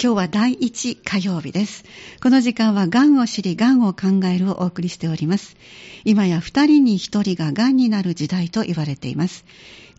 今日は第1火曜日です。この時間は、がんを知り、がんを考えるをお送りしております。今や2人に1人ががんになる時代と言われています。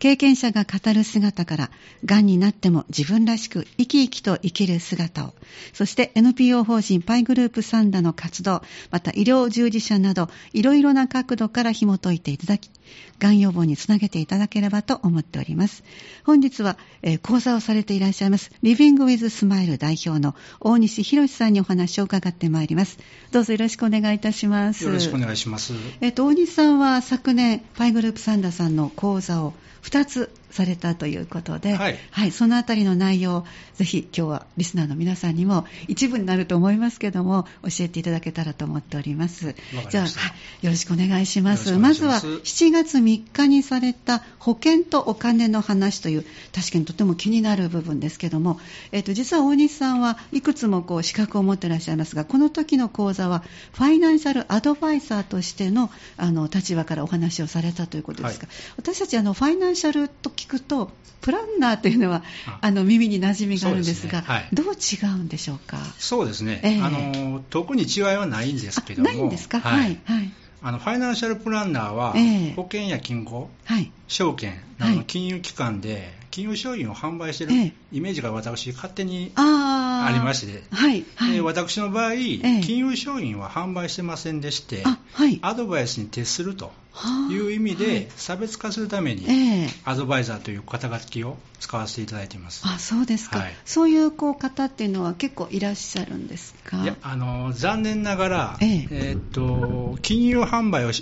経験者が語る姿から、がんになっても自分らしく生き生きと生きる姿を、そして NPO 法人パイグループサンダの活動、また医療従事者など、いろいろな角度から紐解いていただき、がん予防につなげていただければと思っております。本日は、えー講座をされていらっしゃいます、リビングウィズスマイル代表の大西博さんにお話を伺ってまいります。どうぞよろしくお願いいたします。よろしくお願いします。えっと、大西さんは昨年、パイグループサンダさんの講座を2つ。されたということで、はいそのあたりの内容をぜひ今日はリスナーの皆さんにも一部になると思いますけども、教えていただけたらと思っております。じゃあ、はいよろしくお願いします。まずはしくお願いします7月3日にされた保険とお金の話という、確かにとても気になる部分ですけども、えっと、実は大西さんはいくつもこう資格を持っていらっしゃいますが、この時の講座はファイナンシャルアドバイザーとしてのあの立場からお話をされたということですが、私たちあのファイナンシャルと聞くと、プランナーというのはああの耳に馴染みがあるんですが、そうですね。はい。どう違うんでしょうか？そうですね、ええ。あの特に違いはないんですけども、あないんですか、ははいい、はい、あのファイナンシャルプランナーは、ええ。保険や金庫、はい、証券なはい。どの金融機関で金融商品を販売しているええ。イメージが私、勝手にありまして、はい、はい、で私の場合、え金融商品は販売してませんでして、あ、はい、アドバイスに徹するとはあいう意味はい。で、差別化するために、ええ。アドバイザーという肩書きを使わせていただいています。あそうですか、はい。そういうこう方っていうのは結構いらっしゃるんですか？いやあの残念ながら、ええ。えーっと金融販売を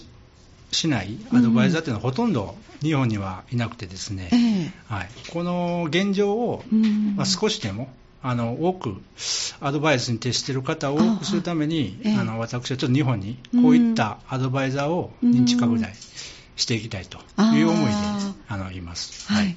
ししないアドバイザーというのはほとんど日本にはいなくてですね、ええ。はい、この現状を、うんまあ、少しでもあの多くアドバイスに徹している方を多くするためにあの私はちょっと日本にこういったアドバイザーを認知拡大していきたいという思いでああのいます。はい、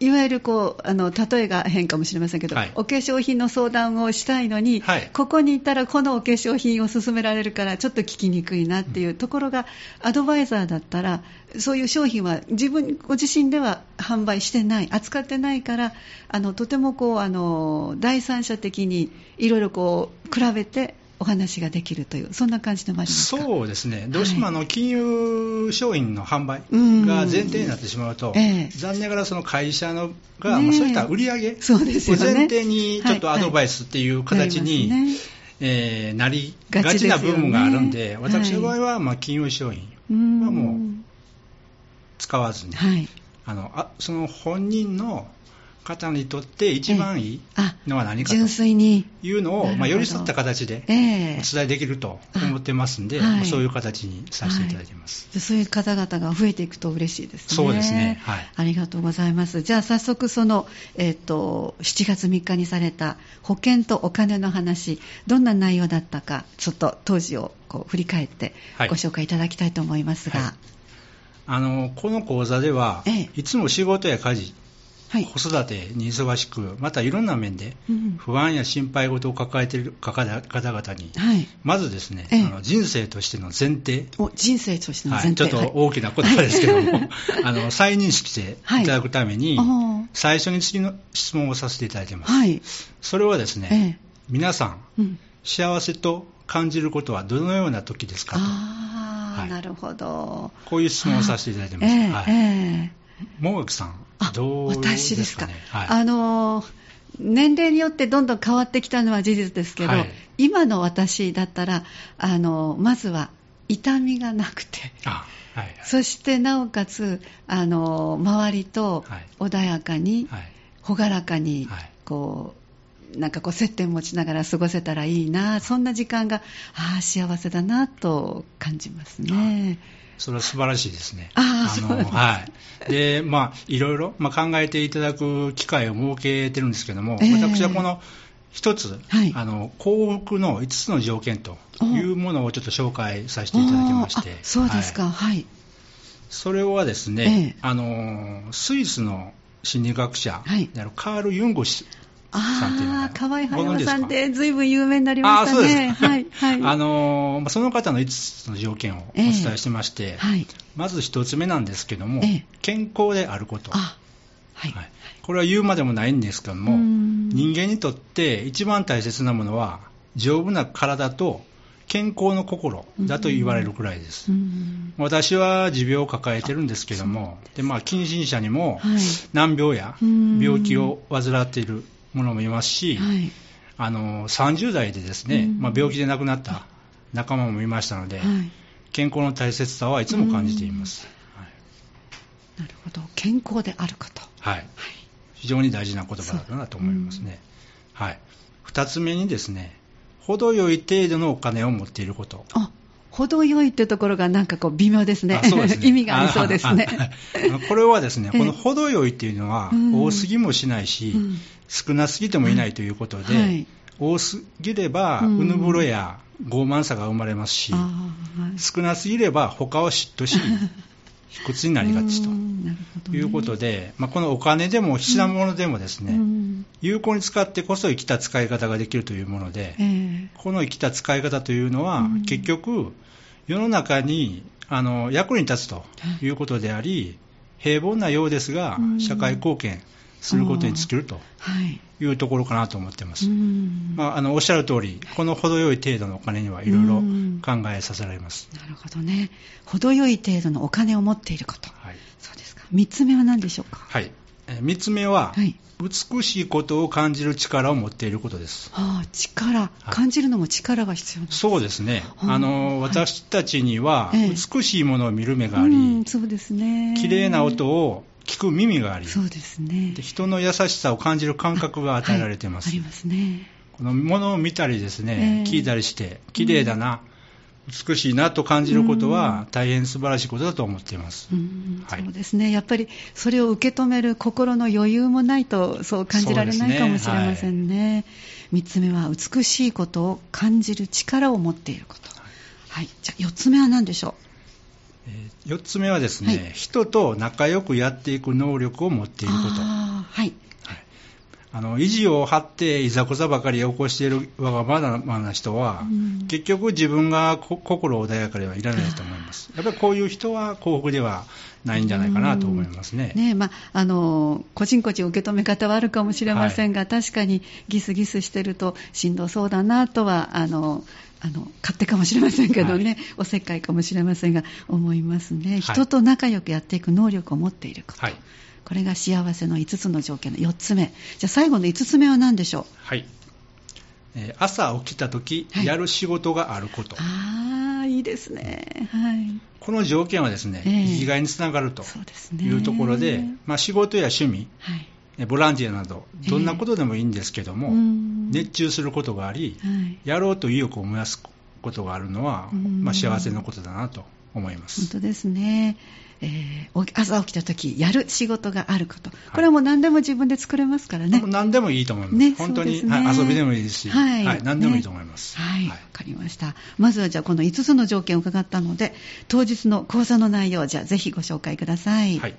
いわゆるこうあの例えが変かもしれませんけど、はい。お化粧品の相談をしたいのに、はい。ここに行ったらこのお化粧品を勧められるからちょっと聞きにくいなっていうところが、アドバイザーだったらそういう商品は自分ご自身では販売してない扱ってないからあのとてもこうあの第三者的にいろいろこう比べてお話ができるというそんな感じでもありますか？そうですね、どうしてもあの金融商品の販売うんが前提になってしまうと、ええ残念ながらその会社のが、ねえ。まあそういった売り上げを前提にちょっとアドバイスっていう形に、なりますね。えーなりがちな部分があるんで、ね。私の場合はまあ金融商品うんはもう使わずに、はい。あのあその本人の方にとって一番いいあのは何かと。純粋に、いうのを、まあ、寄り添った形でええ。お伝えできると思ってますんで、あはい。まあそういう形にさせていただいてい。ます。でそういう方々が増えていくと嬉しいですね。そうですね。はい。ありがとうございます。じゃあ早速その、えっ、と、7月3日にされた保険とお金の話、どんな内容だったか、ちょっと当時をこう振り返ってはい。ご紹介いただきたいと思いますが、はい。あのこの講座では、ええ。いつも仕事や家事、はい。子育てに忙しく、またいろんな面でうん不安や心配事を抱えている方々に、はい。まずですね、ええあの人生としての前提、お人生としてのはい、前提。ちょっと大きな言葉ですけども、あの再認識していただくために、最初に次の質問をさせていただいています。はい。それはですね、え皆さん、えうん、幸せと感じることはどのような時ですかと、あなるほど。こういう質問をさせていただいてます。ええはいええ桃垣さんあ、どうですか？ね私ですか、はい、あのー年齢によってどんどん変わってきたのは事実ですけど、はい。今の私だったら、あのーまずは痛みがなくて、あはいはい。そしてなおかつ、あのー周りとはい。穏やかに、はい。朗らかに、はい。こう、なんかこう接点持ちながら過ごせたらいいな、そんな時間が、ああ、幸せだなと感じますね。それは素晴らしいですね。はい。で、まあ、いろいろ、まあ、考えていただく機会を設けてるんですけども、ええ私はこの一つ、はいあの、幸福の5つの条件というものをちょっと紹介させていただきまして。そうですか、はいはい。それはですね、ええあの、スイスの心理学者はいであるカール・ユンゴ氏さんっていうのがああ、河合ご存知ですか？駿さんってずいぶん有名になりまあしたね。そうですか。はい、はい。あのまあその方の5つの条件をお伝えしてまして、はい。まず1つ目なんですけども、ええ健康であること。あ、はい。はいこれは言うまでもないんですけども、うん人間にとって一番大切なものは、丈夫な体と健康の心だと言われるくらいです。うん私は持病を抱えてるんですけども、でまあ、近親者にもはい。難病やうん病気を患っている者もいますし、はい。あの30代でですね、うんまあ、病気で亡くなった仲間もいましたので、はい。健康の大切さはいつも感じています。なるほど。健康であること。はい、はい非常に大事な言葉だなと思いますね。はい、2つ目にですね、程よい程度のお金を持っていること。あ、程よいってところがなんかこう微妙ですね。すね。意味がありそうですね。これはですね、ええ。この程よいっていうのはうん、多すぎもしないし、うん。少なすぎてもいないということで、はい。多すぎれば、うん。うぬぼろや傲慢さが生まれますし、はい。少なすぎれば他を嫉妬し、卑屈になりがちとね。いうことで、まあ、このお金でも品物でもですね、うん。有効に使ってこそ生きた使い方ができるというもので、え。この生きた使い方というのは、うん。結局、世の中にあの役に立つということであり、平凡なようですがうん、社会貢献することに尽きるとい。いうところかなと思っています。うんまあ、あのおっしゃる通り、この程よい程度のお金にはいろいろうん考えさせられます。なるほどね。程よい程度のお金を持っていること。はいそうですか。三つ目は何でしょうか？はい、え3つ目は、はい。美しいことを感じる力を持っていることです。ああ、力。感じるのも力が必要なんですそうですね、はああのはい私たちにはええ美しいものを見る目があうん、り、そうですね。綺麗な音を聞く耳があり、そうですね。で人の優しさを感じる感覚が与えられています。はいありますね。このものを見たりですね、ええ聞いたりして、綺麗だな、美しいなと感じることは大変素晴らしいことだと思っています。うんはいそうですね。やっぱりそれを受け止める心の余裕もないとそう感じられないかもしれませんね。三、つ目は美しいことを感じる力を持っていること。はい。じゃあ四つ目は何でしょえ4つ目はですね、はい人と仲良くやっていく能力を持ってういること。はい。はいあの意地を張っていざこざばかり起こしているわがままな人は、うん。結局自分がこ心穏やかではいらないと思います。やっぱりこういう人は幸福ではないんじゃないかなと思いますね。ねまあ、あの個人個人受け止め方はあるかもしれませんが、確かにギスギスしてるとしんどそうだなとはあのあの勝手かもしれませんけどね、おせっかいかもしれませんが思いますね、人と仲良くやっていく能力を持っていること、はい。これが幸せの5つの条件の4つ目。じゃあ最後の5つ目は何でしょう？はい。えー朝起きた時、はい。やる仕事があること。ああいいですね。はい。この条件はですね、ええ。生きがいにつながるというところで、まあ、仕事や趣味、はい。えボランティアなど、どんなことでもいいんですけども、うん。熱中することがあり、はい。やろうと意欲を燃やすことがあるのは、うん。まあ、幸せのことだなと思います。本当ですね、えーお朝起きた時やる仕事があること、これはもう何でも自分で作れますからね。何でもいいと思います。ね本当に、ね。はい遊びでもいいですし、はい。何でもいいと思います。はい、わ、かりました。まずはじゃあこの5つの条件を伺ったので、当日の講座の内容、じゃあぜひご紹介ください。はい。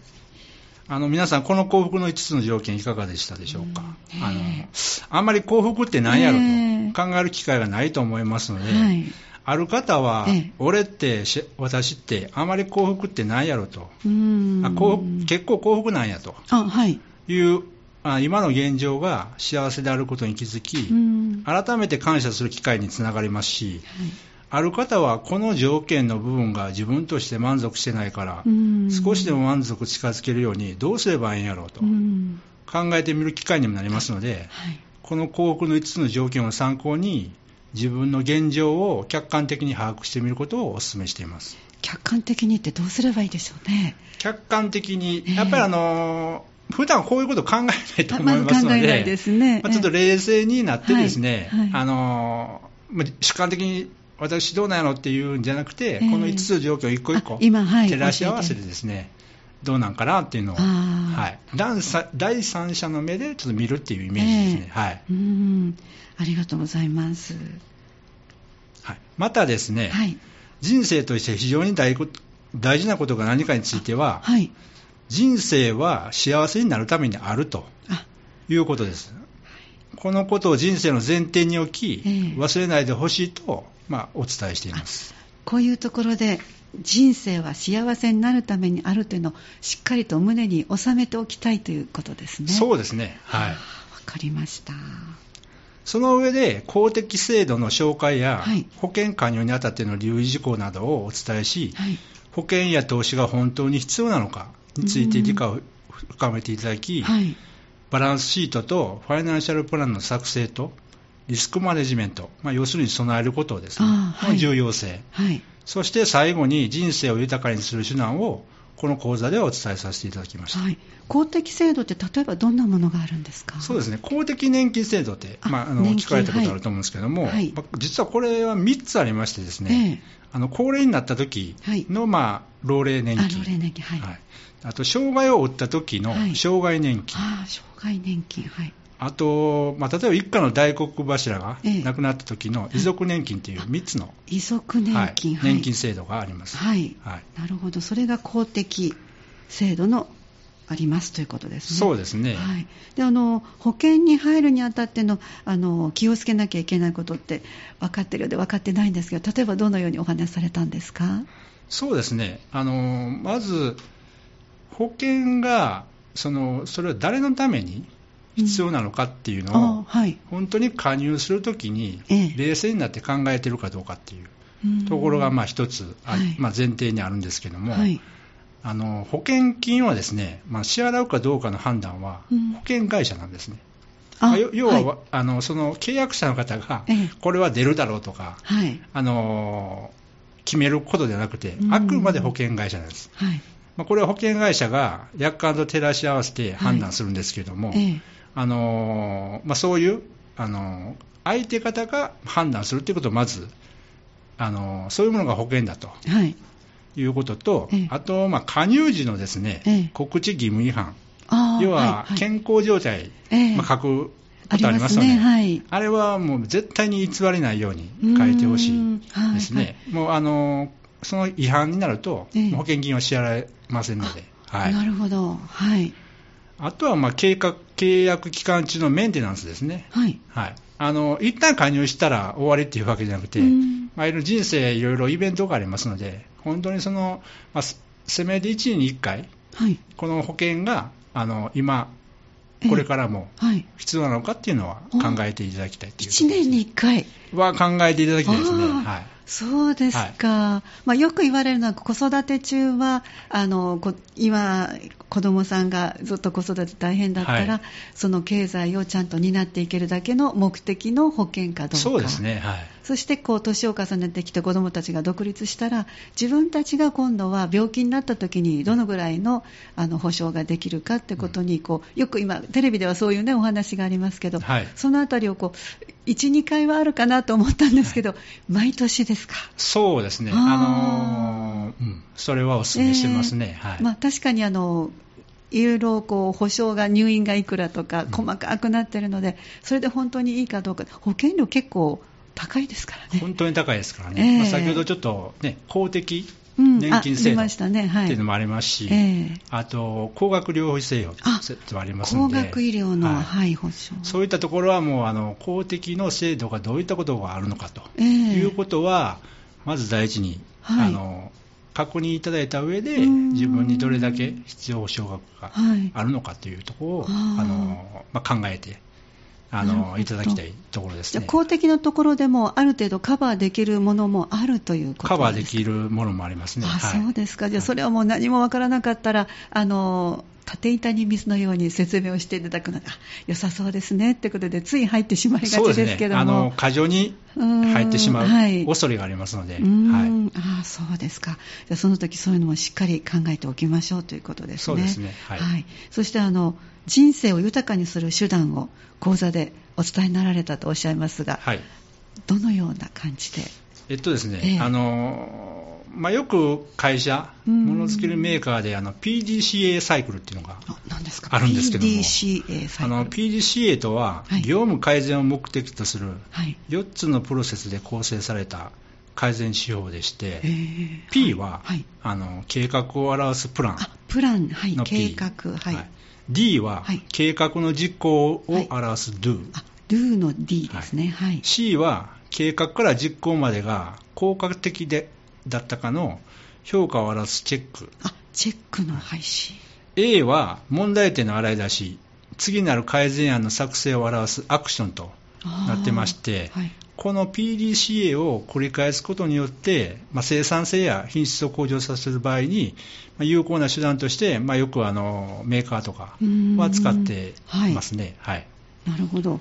あの皆さん、この幸福の5つの条件いかがでしたでしょうか、うん。あのえあんまり幸福って何やろえ。と考える機会がないと思いますので、はい。ある方は、ええ。俺ってし私ってあまり幸福って何やろと、あ幸福結構幸福なんやと。あ、はい。いうあ今の現状が幸せであることに気づき、うん。改めて感謝する機会につながりますし、ある方はこの条件の部分が自分として満足してないから、うん。少しでも満足近づけるようにどうすればいいんやろうとうん。考えてみる機会にもなりますので、はい。この幸福の5つの条件を参考に、自分の現状を客観的に把握してみることをお勧めしています。客観的にってどうすればいいでしょうね。客観的に、ええやっぱりあのー普段こういうこと考えないと思いますので、考えないですね。まあちょっと冷静になってですね、はいはいあの主観的に私どうなんやろっていうんじゃなくて、ええこの5つの条件を一個一個照らし合わせてですね、どうなんかなっていうのを、はい、第三者の目でちょっと見るっていうイメージですね。ええはいうん。ありがとうございます。はい、またですね、はい。人生として非常に大こ大事なことが何かについては、はい。人生は幸せになるためにあるとあ、いうことです。このことを人生の前提に置き、ええ忘れないでほしいと、まあ、お伝えしています。こういうところで人生は幸せになるためにあるというのをしっかりと胸に収めておきたいということですね。そうですね。はい。わかりました。その上で公的制度の紹介や保険加入にあたっての留意事項などをお伝えし、はい、保険や投資が本当に必要なのかについて理解を深めていただき、はい、バランスシートとファイナンシャルプランの作成とリスクマネジメント、まあ、要するに備えることですね、はい、の重要性、はい、そして最後に人生を豊かにする手段をこの講座ではお伝えさせていただきました、はい、公的制度って例えばどんなものがあるんですか？そうですね。公的年金制度ってまあ、あの聞かれたことあると思うんですけども、はい。まあ、実はこれは3つありましてですね、えー、あの高齢になった時の、まあ、老齢年金。あ老齢年金。はい、はい、あと障害を負った時の障害年金、あ障害年金。はいあと、まあ、例えば一家の大黒柱が亡くなった時の遺族年金という3つの、遺族年金、はい、年金制度があります、はい、はい、なるほど、それが公的制度のありますということですね。そうですね。はい。で、あの保険に入るにあたってのあの気をつけなきゃいけないことって分かってるようで分かってないんですけど、例えばどのようにお話しされたんですか？そうですね。あのまず保険がそのそれは誰のために必要なのかっていうのを、本当に加入するときに、冷静になって考えてるかどうかっていうところが、まあ、一つ、はい、まあ、前提にあるんですけども、はい、あの保険金はですね、まあ、支払うかどうかの判断は、保険会社なんですね。まあ、要は、はい、あのその契約者の方が、これは出るだろうとか、はい、あの決めることではなくて、あくまで保険会社なんです。はい。まあ、これは保険会社が約款と照らし合わせて判断するんですけれども、はいあのまあ、そういう、あの相手方が判断するということをまず、あのそういうものが保険だと、はい、いうことと、あと、まあ、加入時のですね、告知義務違反、要は健康状態、まあ、書くことありますよね、ねはい、あれはもう絶対に偽りないように書いてほしいですね、はいはい、もうあのその違反になると、保険金は支払えませんので。はい、なるほど、はい。あとはまあ計画契約期間中のメンテナンスですね。はい。はい。あの、一旦加入したら終わりっていうわけじゃなくて、まあ、人生いろいろイベントがありますので、本当にその、まあ、せめて1年に1回、はい、この保険が、あの、今、これからも必要なのかっていうのは考えていただきたいという、1年に1回は考えていただきたいですね。はい。そうですか、はい、まあ、よく言われるのは、子育て中はあの今、子どもさんがずっと子育て大変だったら、はい、その経済をちゃんと担っていけるだけの目的の保険かどうか、そうですね、はい、そしてこう年を重ねてきて子どもたちが独立したら、自分たちが今度は病気になった時にどのぐらいのあの保証ができるかってことにこう、よく今、テレビではそういう、ね、お話がありますけど、はい、そのあたりをこう1、2回はあるかなと思ったんですけど、はい、毎年ですか？そうですね、あのー、うん、それはお勧めしてますね、えー、はい。まあ、確かにあのいろいろこう保証が、入院がいくらとか、細かくなってるので、それで本当にいいかどうか、保険料結構高いですからね。本当に高いですからね、えー、まあ、先ほどちょっとね、公的年金制度っていうのもありますし、あと高額療養費制度もありますので、高額医療の、はい、保障そういったところはもうあの公的の制度がどういったことがあるのかということは、まず第一に、あの確認いただいた上で、自分にどれだけ必要保障額があるのかというところを、あのまあ、考えてあのいただきたいところですね。公的なところでも、ある程度カバーできるものもあるということカバーできるものもありますね。あ、はい、そうですか、じゃあ、それはもう何もわからなかったら、あの縦板に水のように説明をしていただくのが良さそうですねってことで、つい入ってしまいがちですけども、ね、あの過剰に入ってしまう恐れがありますので、はい、あそうですか、じゃその時そういうのもしっかり考えておきましょうということですね。そうですね。はい、はい、そしてあの人生を豊かにする手段を講座でお伝えになられたとおっしゃいますが、はい、どのような感じで？えっとですね、ええ、あのまあ、よく会社、ものづくりメーカーであの PDCA サイクルっていうのがあるんですけども、PDCA, あの PDCA とは、業務改善を目的とする4つのプロセスで構成された改善指標でして、えー、P は、はい、あの計画を表すプラン。プラン、はい、計画、はい、D は、計画の実行を表す Do、あ Do の D ですね、はい、C は計画から実行までが効果的でだったかの評価を表すチェック。あ、チェックの廃止。A は問題点の洗い出し、次なる改善案の作成を表すアクションとなってまして、はい、この PDCA を繰り返すことによって、まあ、生産性や品質を向上させる場合に、まあ、有効な手段として、まあ、よくあのメーカーとかは使っていますね。はい、はい、なるほど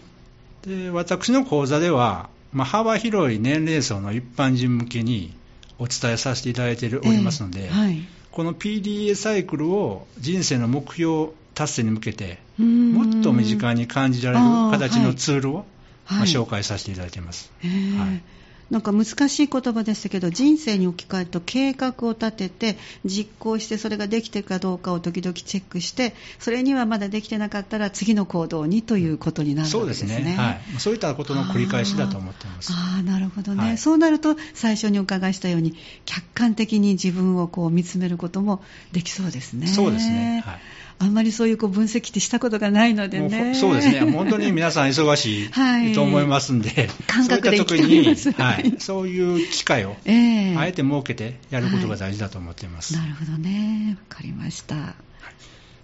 で私の講座では、まあ、幅広い年齢層の一般人向けにお伝えさせていただいておりますので、えーはい、この PDA サイクルを人生の目標達成に向けて、もっと身近に感じられる形のツールを、まあ、紹介させていただいています。はいなんか難しい言葉でしたけど人生に置き換えると計画を立てて実行してそれができているかどうかを時々チェックしてそれにはまだできてなかったら次の行動にということになるわけですね。そうですね、はい、そういったことの繰り返しだと思っています。ああなるほどね、はい、そうなると最初にお伺いしたように客観的に自分をこう見つめることもできそうですね。そうですね。はいあんまりそういうこう分析ってしたことがないのでね。そうですね。本当に皆さん忙しい と思いますんで、はい、感覚でそういった時に、はい、そういう機会を、えー、あえて設けてやることが大事だと思っています。はい、なるほどね。わかりました。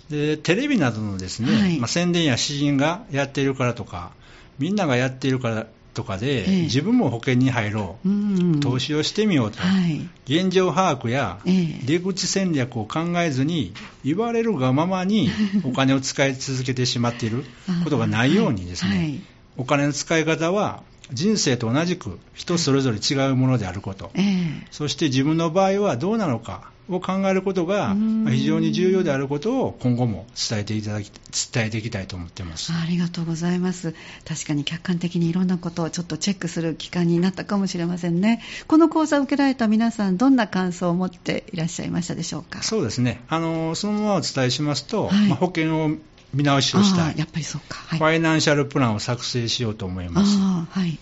でテレビなどのですね、はい、まあ、宣伝や詩人がやっているからとか、みんながやっているからとかで、ええ、自分も保険に入ろう、うんうん、投資をしてみようと、はい、現状把握や出口戦略を考えずに、言われるがままに お金を使い続けてしまっている。ことがないようにですね、はいはい、お金の使い方は人生と同じく人それぞれ違うものであること、え、そして自分の場合はどうなのか、を考えることが非常に重要であることを今後も伝えていただき伝えていきたいと思っています。ありがとうございます。確かに客観的にいろんなことをちょっとチェックする期間になったかもしれませんね。この講座を受けられた皆さんどんな感想を持っていらっしゃいましたでしょうか？そうですね。あのそのままお伝えしますと、はい、まあ、保険を見直しをしたい。やっぱりそうか、はい、ファイナンシャルプランを作成しようと思います。はい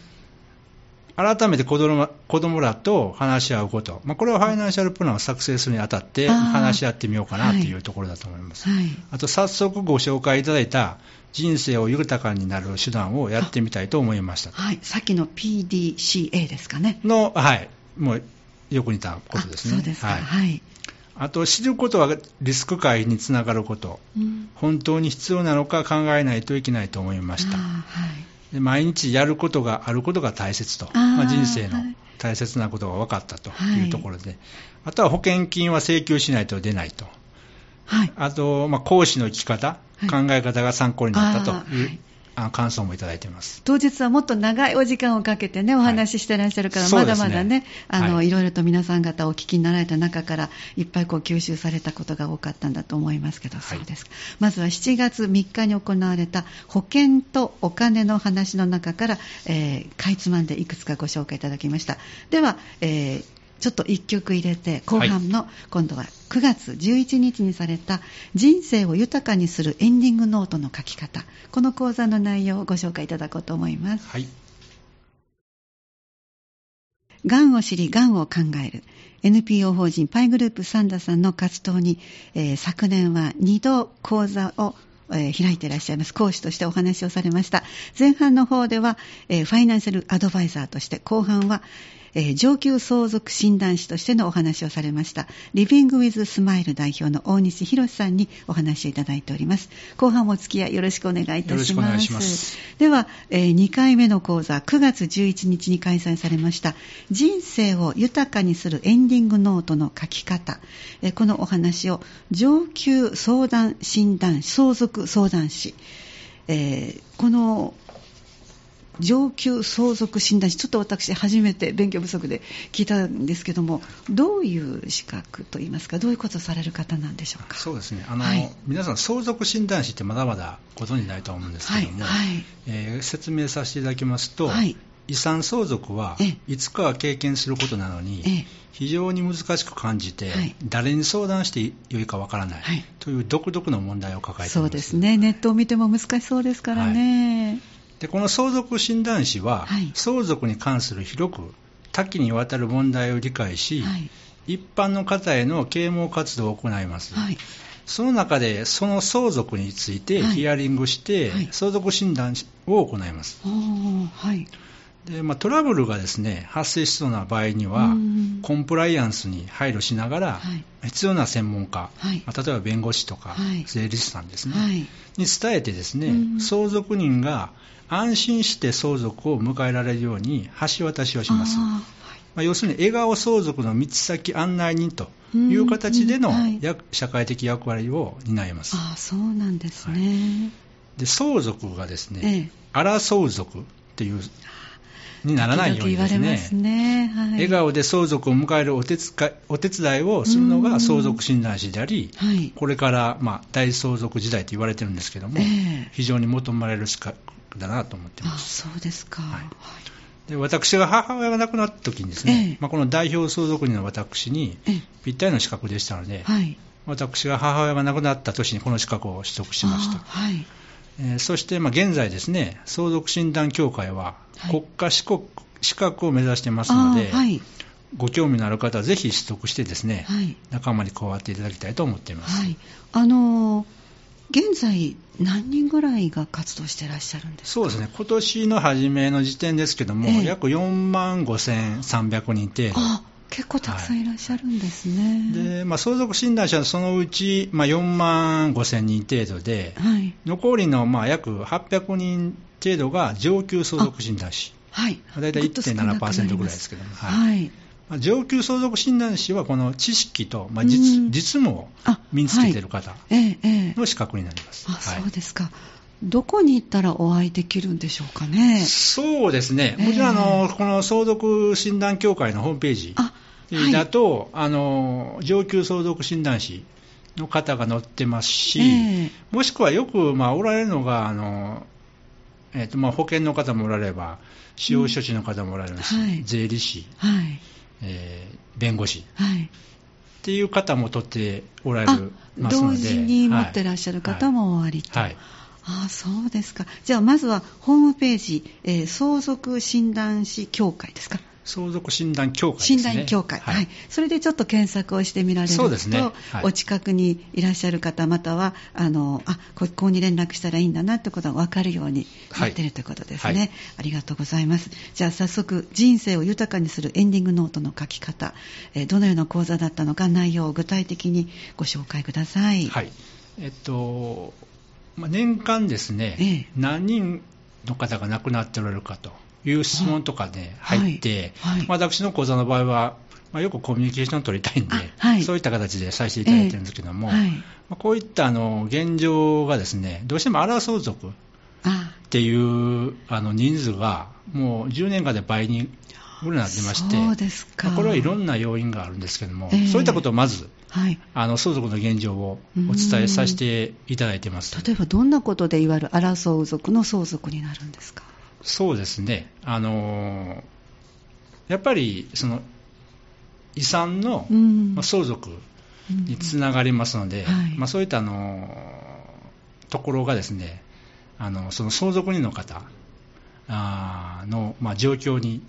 改めて子供子供らと話し合うこと、まあ、これはファイナンシャルプランを作成するにあたって話し合ってみようかなというところだと思います。はい、あと早速ご紹介いただいた人生を豊かになる手段をやってみたいと思いました。はい、さっきの PDCA ですかね。の、はい、もうよく似たことですね。そうですか。はい。はい、あと、知ることはリスク回避につながること、うん、本当に必要なのか考えないといけないと思いました。はいで毎日やることがあることが大切と、まあ、人生の大切なことが分かったとい。うところで、はい、あとは保険金は請求しないと出ないと、はい、あと、まあ、講師の生き方、考え方が参考になったというあ感想もいただいてます。当日はもっと長いお時間をかけてね、お話ししてらっしゃるから、はい、まだまだね、あの、はい、いろいろと皆さん方お聞きになられた中から、いっぱいこう吸収されたことが多かったんだと思いますけど、そうですか。まずは7月3日に行われた保険とお金の話の中から、えー、かいつまんでいくつかご紹介いただきました。では、えーちょっと1曲入れて後半の、今度は9月11日にされた人生を豊かにするエンディングノートの書き方この講座の内容をご紹介いただこうと思います。はいがんを知り、がんを考える NPO 法人パイグループサンダさんの活動に、えー、昨年は2度講座をえー、開いていらっしゃいます。講師としてお話をされました。前半の方では、えー、ファイナンシャルアドバイザーとして、後半は、えー、上級相続診断士としてのお話をされましたリビングウィズスマイル代表の大西博さんにお話をいただいております。後半もお付き合いよろしくお願いいたします。では、えー、2回目の講座9月11日に開催されました人生を豊かにするエンディングノートの書き方、えー、このお話を上級相談診断相続相談士。えー、この上級相続診断士、ちょっと私、初めて勉強不足で聞いたんですけども、どういう資格といいますか、どういうことをされる方なんでしょうか？そうですね。あの、はい、皆さん、相続診断士ってまだまだご存じないと思うんですけども、はい。はい、えー、説明させていただきますと、遺産相続はいつかは経験することなのに、非常に難しく感じて、誰に相談してよいかわからない、という独特の問題を抱えています。そうですね、ネットを見ても難しそうですからね。でこの相続診断士は、はい、相続に関する広く多岐にわたる問題を理解し、はい、一般の方への啓蒙活動を行います、はい、その中でその相続についてヒアリングして、相続診断を行います、でまあ、トラブルがですね発生しそうな場合には、コンプライアンスに配慮しながら、はい、必要な専門家、はい、まあ、例えば弁護士とか、税理士さんですね、に伝えてですね、相続人が安心して相続を迎えられるように橋渡しをします。まあ、要するに笑顔相続の道先案内人という形での、社会的役割を担います。あそうなんですね、で相続がですね、ええ、荒相続っていうにならないようにですね、すね。はい、笑顔で相続を迎えるお手お手伝いをするのが相続診断士であり、はい、これから、まあ、大相続時代と言われてるんですけども、えー、非常に求められる資格だなと思ってます。そうですか、はい。で私が母親が亡くなった時にですね、えまあ、この代表相続人の私にぴったりの資格でしたので、はい、私が母親が亡くなった年にこの資格を取得しました。はい。えー、そして、まあ、現在ですね、相続診断協会は国家資格,、資格を目指してますので、はい、ご興味のある方はぜひ取得してですね、はい、仲間に加わっていただきたいと思っています。はい、あのー現在、何人ぐらいが活動していらっしゃるんですそうですね、今年の初めの時点ですけども、え約4万5300人程度。あ結構たくさんいらっしゃるんですね。はい、でまあ、相続診断者はそのうち、まあ、4万5千人程度で、はい、残りのまあ約800人程度が上級相続診断士、はい、大体1.7%ぐらいですけども、はい、まあ、上級相続診断士はこの知識と、まあ実、実務を身につけてい。る方の資格になります。あ、そうですか。どこに行ったらお会いできるんでしょうかね。そうですね。もちろん、あの、この相続診断協会のホームページだと、はい、あの上級相続診断士の方が載ってますし、えー、もしくはよく、まあ、おられるのが、あのえーとまあ、保険の方もおられば、司法書士の方もおられるし、うんはい、税理士、はいえー、弁護士、はい、っていう方も取っておられるますので同時に持ってらっしゃる方もおありと。はい、はいあそうですか。じゃあ、まずはホームページ、えー、相続診断士協会ですか。相続診断協会ですね。診断協会、はい、はい。それでちょっと検索をしてみられると、ね、はい、お近くにいらっしゃる方、または、あの、あ、ここに連絡したらいいんだなってことが分かるようになっているということですね、はい。ありがとうございます。じゃあ早速、人生を豊かにするエンディングノートの書き方、えー、どのような講座だったのか、内容を具体的にご紹介ください。はい。えっと、まあ、年間ですね、ええ、何人の方が亡くなっておられるかと。いう質問とかで入って、はい。はい、私の講座の場合は、まあ、よくコミュニケーションを取りたいんで、はい、そういった形でさせていただいてるんですけども、えー、まあ、こういったあの現状がですね、どうしても荒相続っていうあの人数がもう10年間で倍にぐらいになってまして、まあ、これはいろんな要因があるんですけども、えー、そういったことをまず、はい、あの相続の現状をお伝えさせていただいてます。例えばどんなことでいわゆる荒相続の相続になるんですか？そうですね、あのやっぱりその遺産の、まあ、相続につながりますので、はい、まあ、そういったあのところがですね、あのその相続人の方の、まあ、状況に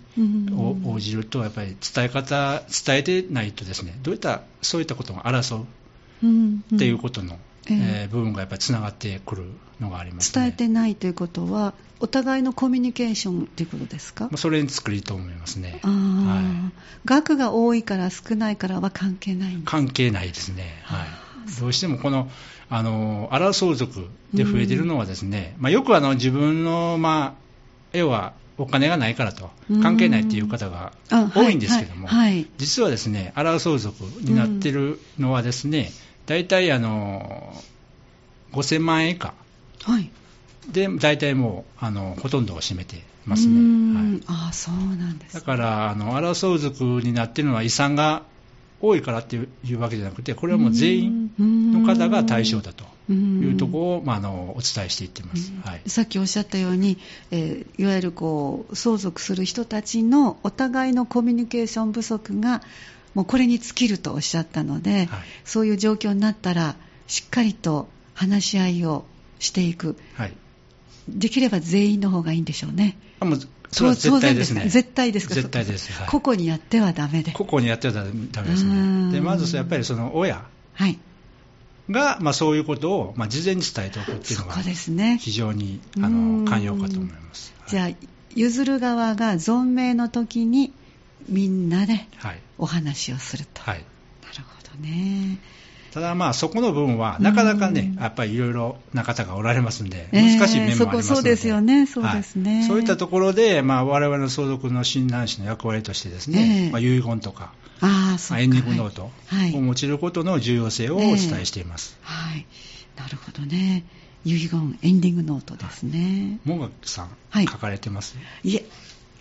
応じると、やっぱり伝え方、伝えてないとですね、どういったそういったことが争うっていうことのえー、部分がやっぱりつながってくるのがあります、ね、伝えてないということは、お互いのコミュニケーションということですか？それに作りと思いますね、はい、額が多いから少ないからは関係ない関係ないですね、はい、どうしてもこのあの荒相続で増えているのはですね、まあ、よくあの自分の、まあ、絵はお金がないからと関係ないっていう方が多いんですけども、はいはい、実はですね荒相続になっているのはですね、大体あの5000万円以下、はい、で大体もうあのほとんどを占めてますね、はい、あそうなんです、ね、だからあの荒相続になっているのは遺産が多いからっていうわけじゃなくてこれはもう全員の方が対象だというところを、まあ、あのお伝えしていってます、はい、さっきおっしゃったように、えー、いわゆるこう相続する人たちのお互いのコミュニケーション不足がもうこれに尽きるとおっしゃったので、はい、そういう状況になったらしっかりと話し合いをしていく、はい、できれば全員の方がいいんでしょうね。あもうそれは絶対ですね。絶対ですか？絶対です。はい、個々にやってはダメで。個々にやってはダメですね。で、まずやっぱりその親。が、まあ、そういうことを、まあ、事前に伝えておくっていうのが、非常に、あの、寛容かと思います。じゃあ、譲る側が存命の時にみんなでお話をすると、はい、なるほどねただまあそこの部分はなかなかね、やっぱりいろいろな方がおられますんで、難しい面もありますので、えー、そうですよね、そうですね、はい、そういったところで、まあ、我々の相続の診断士の役割としてですね、えー、まあ、遺言とか、あまあ、エンディングノートを用いることの重要性をお伝えしています。はい、なるほどね。遺言、エンディングノートですね。もがさん、はい、書かれてます？い。え、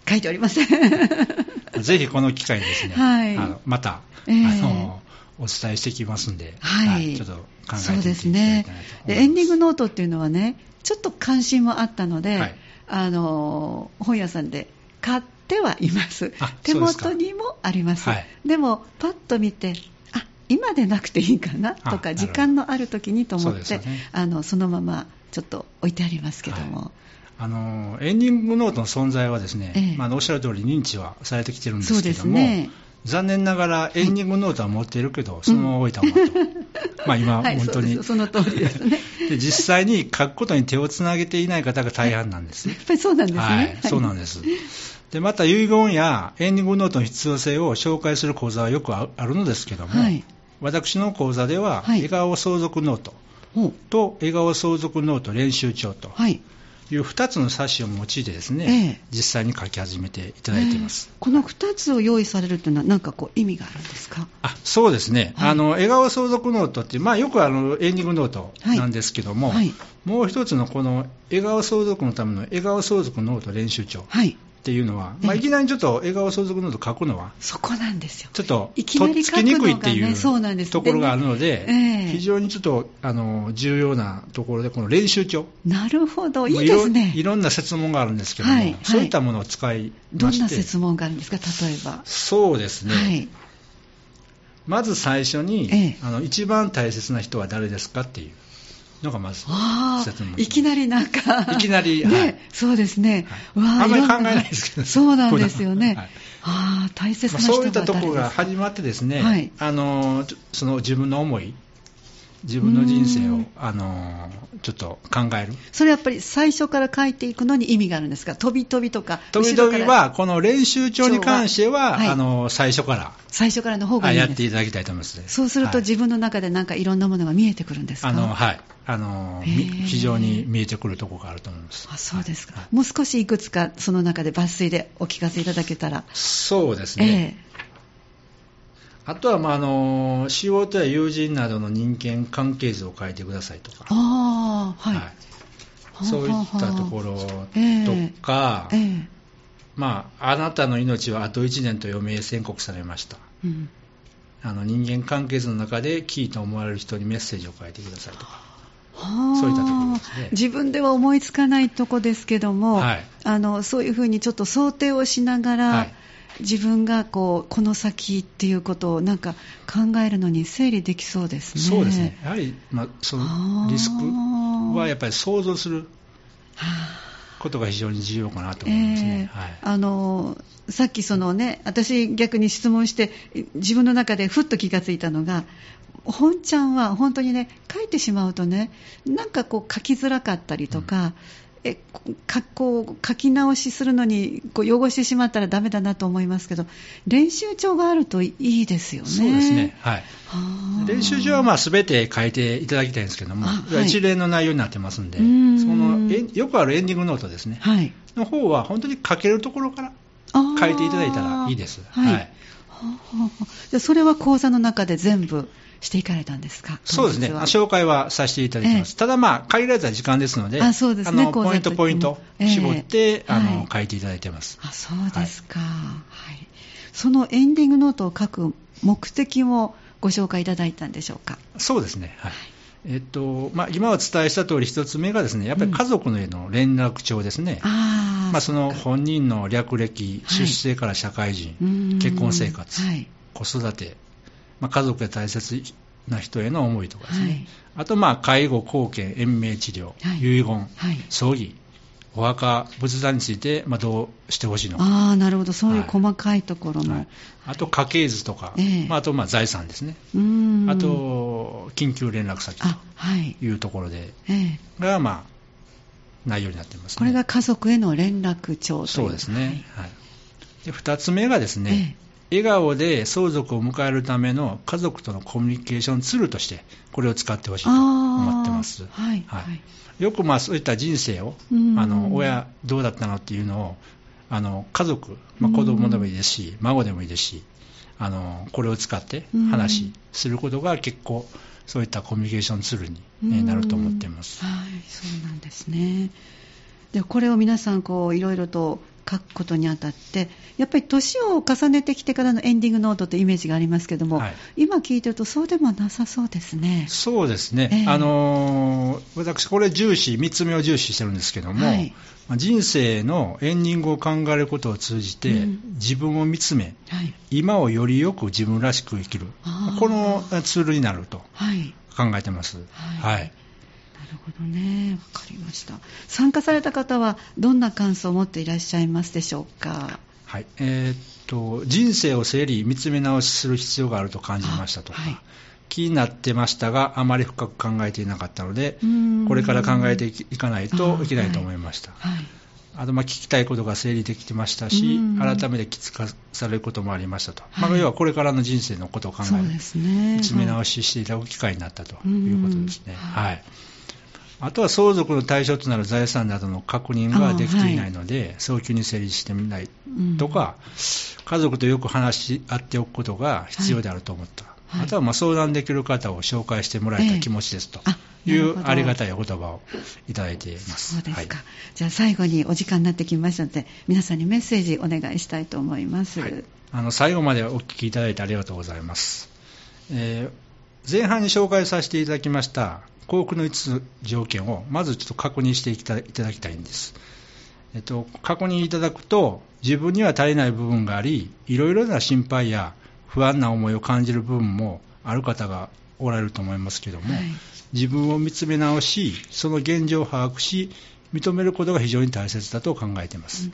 書いておりません。ぜひこの機会にですね、はい、あのまた、えー、あのお伝えしてきますんで、はい、はい、ちょっと考えてみていきたいなとそうですね。エンディングノートっていうのはね、ちょっと関心もあったので、はい、あの本屋さんで買ってはいます。手元にもあります。ででも、パッと見て、あ今でなくていいかなとか、時間のある時にと思って、そ,、ね、あのそのままちょっと置いてありますけども。あのエンディングノートの存在はですね、ええ、まあ、おっしゃる通り認知はされてきてるんですけども、ね、残念ながらエンディングノートは持っているけど、はい、そのまま置いたままと、まあ今、本当に。その通りですね。で実際に書くことに手をつなげていない方が大半なんです、やっぱりそうなんですね、はい、そうなんです。でまた遺言やエンディングノートの必要性を紹介する講座はよくあるのですけども、はい、私の講座では、笑顔相続ノートと笑顔相続ノート練習帳と、いう2つの冊子を用いてですね、ええ、実際に書き始めていただいています、え、この2つを用意されるというのは何かこう意味があるんですか？あそうですね、はい、あの笑顔相続ノートって、まあ、よくあのエンディングノートなんですけども、はい。はい、もう一つのこの笑顔相続のための笑顔相続ノート練習帳、っていうのは、まあ、いきなりちょっと笑顔相続ノート書くのは、そこなんですよ。ちょっと、いきなり書くのが、ね、とっつきにくいっていうところがあるので、えー、非常にちょっとあの重要なところで、この練習帳。なるほど、いいですね。いろんな説問があるんですけども、はい、そういったものを使いまして、どんな説問があるんですか、例えば。そうですね。はいまず最初に、ええ、あの一番大切な人は誰ですかっていう。のがまず説明いきなりなんか、いきなり、ね、はい、そうですね、わあんまり考えないですけど、そうなんですよね、はい、あ大切な人まあ、そういったところが始まってですね、はい、あのその自分の思い、自分の人生を、あのちょっと考える。それやっぱり最初から書いていくのに意味があるんですか、飛び飛びとか、飛び飛びは、この練習帳に関しては、は。い、あの最初から、最初からの方がいいやっていただきたいと思います、そうすると、自分の中でなんかいろんなものが見えてくるんですか、あのはい。あの非常に見えてくるところがあると思います。あそうですか、はい、もう少しいくつか、その中で抜粋でお聞かせいただけたら。そうですね、えーあとは、まあ、あの仕事や友人などの人間関係図を書いてくださいとか、あはい、はい、そういったところとか、えーえー、まあ、あなたの命はあと1年と余命宣告されました、うん、あの人間関係図の中でキーと思われる人にメッセージを書いてくださいとか。そういったところですね。自分では思いつかないとこですけども、はい、あのそういうふうにちょっと想定をしながら、はい自分がこうこの先っていうことをなんか考えるのに整理できそうですね。そうですね。やはり、まあ、そのリスクはやっぱり想像することが非常に重要かなと思いますね。えーはい、あのさっきそのね、私逆に質問して自分の中でふっと気がついたのが、本ちゃんは本当にね、書いてしまうとね、なんかこう書きづらかったりとか、うんえこう書き直しするのにこう汚してしまったらダメだなと思いますけど練習帳があるといいですよね。そうですね、はい、練習帳はまあ全て書いていただきたいんですけども、はい、一連の内容になってますんで、ん。そのよくあるエンディングノートですね、はい、の方は本当に書けるところから書いていただいたらいいです。はい、はい、じゃそれは講座の中で全部していかれたんですか？そうですね、紹介はさせていただきます、えー、ただ、まあ、限られた時間ですので、あそうですね、のポイント、ポイント、絞って、あの、書いていただいてます。あそうですか、はい、そのエンディングノートを書く目的をご紹介いただいたんでしょうか？そうですね、はい。えっとまあ、今お伝えした通り、一つ目がですねやっぱり家族のへの連絡帳ですね、うん、あまあ、その本人の略歴、出生から社会人、はい、結婚生活、はい、子育て、まあ、家族や大切な人への思いとかですね、はい、あと、まあ、介護、貢献、延命治療、はい、遺言、はい、葬儀、お墓、仏壇について、まあ、どうしてほしいのか。あなるほど、そういう細かいところの。あと、家系図とか、えー、まあ、あと、まあ、財産ですね。あと、緊急連絡先というところで、えー、が、まあ、内容になっています、ね、これが家族への連絡帳とそうですね、はい、で2つ目がですね、ええ、笑顔で相続を迎えるための家族とのコミュニケーションツールとしてこれを使ってほしいと思ってます、はい、はい、よくまあそういった人生をあの親どうだったのっていうのをあの家族、まあ、子供でもいいですし孫でもいいですしあのこれを使って話することが結構そういったコミュニケーションツールになると思っています。はい、そうなんですね。でこれを皆さんこういろいろと書くことにあたってやっぱり年を重ねてきてからのエンディングノートというイメージがありますけども、はい、今聞いてるとそうでもなさそうですね。そうですね、えー、あの私これ重視3つ目を重視してるんですけども、はい、人生のエンディングを考えることを通じて、うん、自分を見つめ、はい、今をよりよく自分らしく生きる。このツールになると考えてます、はいるほどね、わかりました。参加された方はどんな感想を持っていらっしゃいますでしょうか？はい、えー、っと人生を整理、見つめ直しする必要があると感じましたとか。はい。気になってましたが、あまり深く考えていなかったので、これから考えていかないといけないと思いました。はい。はい。あとまあ聞きたいことが整理できてましたし、改めてきつかされることもありましたと、はい、まあ、要はこれからの人生のことを考え、ね、見つめ直ししていただく機会になったということですね。はい、はいあとは相続の対象となる財産などの確認ができていないので、はい、早急に整理してみないとか、うん、家族とよく話し合っておくことが必要であると思った、はい、あとはま相談できる方を紹介してもらえた気持ちですと。いうありがたいお言葉をいただいています。そうですか。はい、じゃあ最後にお時間になってきましたので、皆さんにメッセージお願いしたいと思います。はい、あの最後までお聞きいただいてありがとうございます。えー、前半に紹介させていただきました幸福の5つ条件をまずちょっと確認していただきたいんです。えっと、確認いただくと、自分には足りない部分があり、いろいろな心配や不安な思いを感じる部分もある方がおられると思いますけども、はい、自分を見つめ直し、その現状を把握し、認めることが非常に大切だと考えています。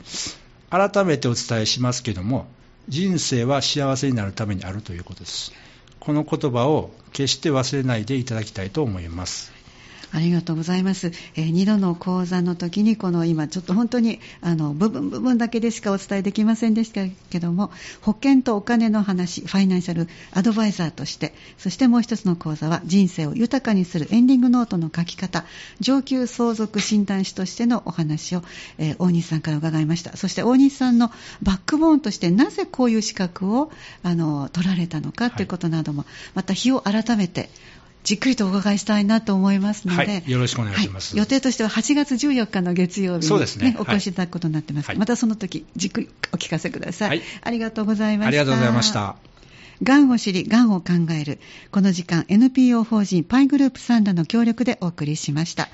うん、改めてお伝えしますけども、人生は幸せになるためにあるということです。この言葉を決して忘れないでいただきたいと思います。ありがとうございます。えー、2度の講座の時に、この今、ちょっと本当に、あの、部分部分だけでしかお伝えできませんでしたけども、保険とお金の話、ファイナンシャルアドバイザーとして、そしてもう一つの講座は、人生を豊かにするエンディングノートの書き方、上級相続診断士としてのお話を、えー、大西さんから伺いました。そして大西さんのバックボーンとして、なぜこういう資格を、あの、取られたのかということなども、また日を改めて、じっくりとお伺いしたいなと思いますので、はい、よろしくお願いします、はい、予定としては8月14日の月曜日に、ね、ね。お越しいただくことになってます、はい、またその時じっくりお聞かせください、ありがとうございました。ありがとうございました。がんを知り、がんを考える。この時間、NPO 法人パイグループサンダの協力でお送りしました。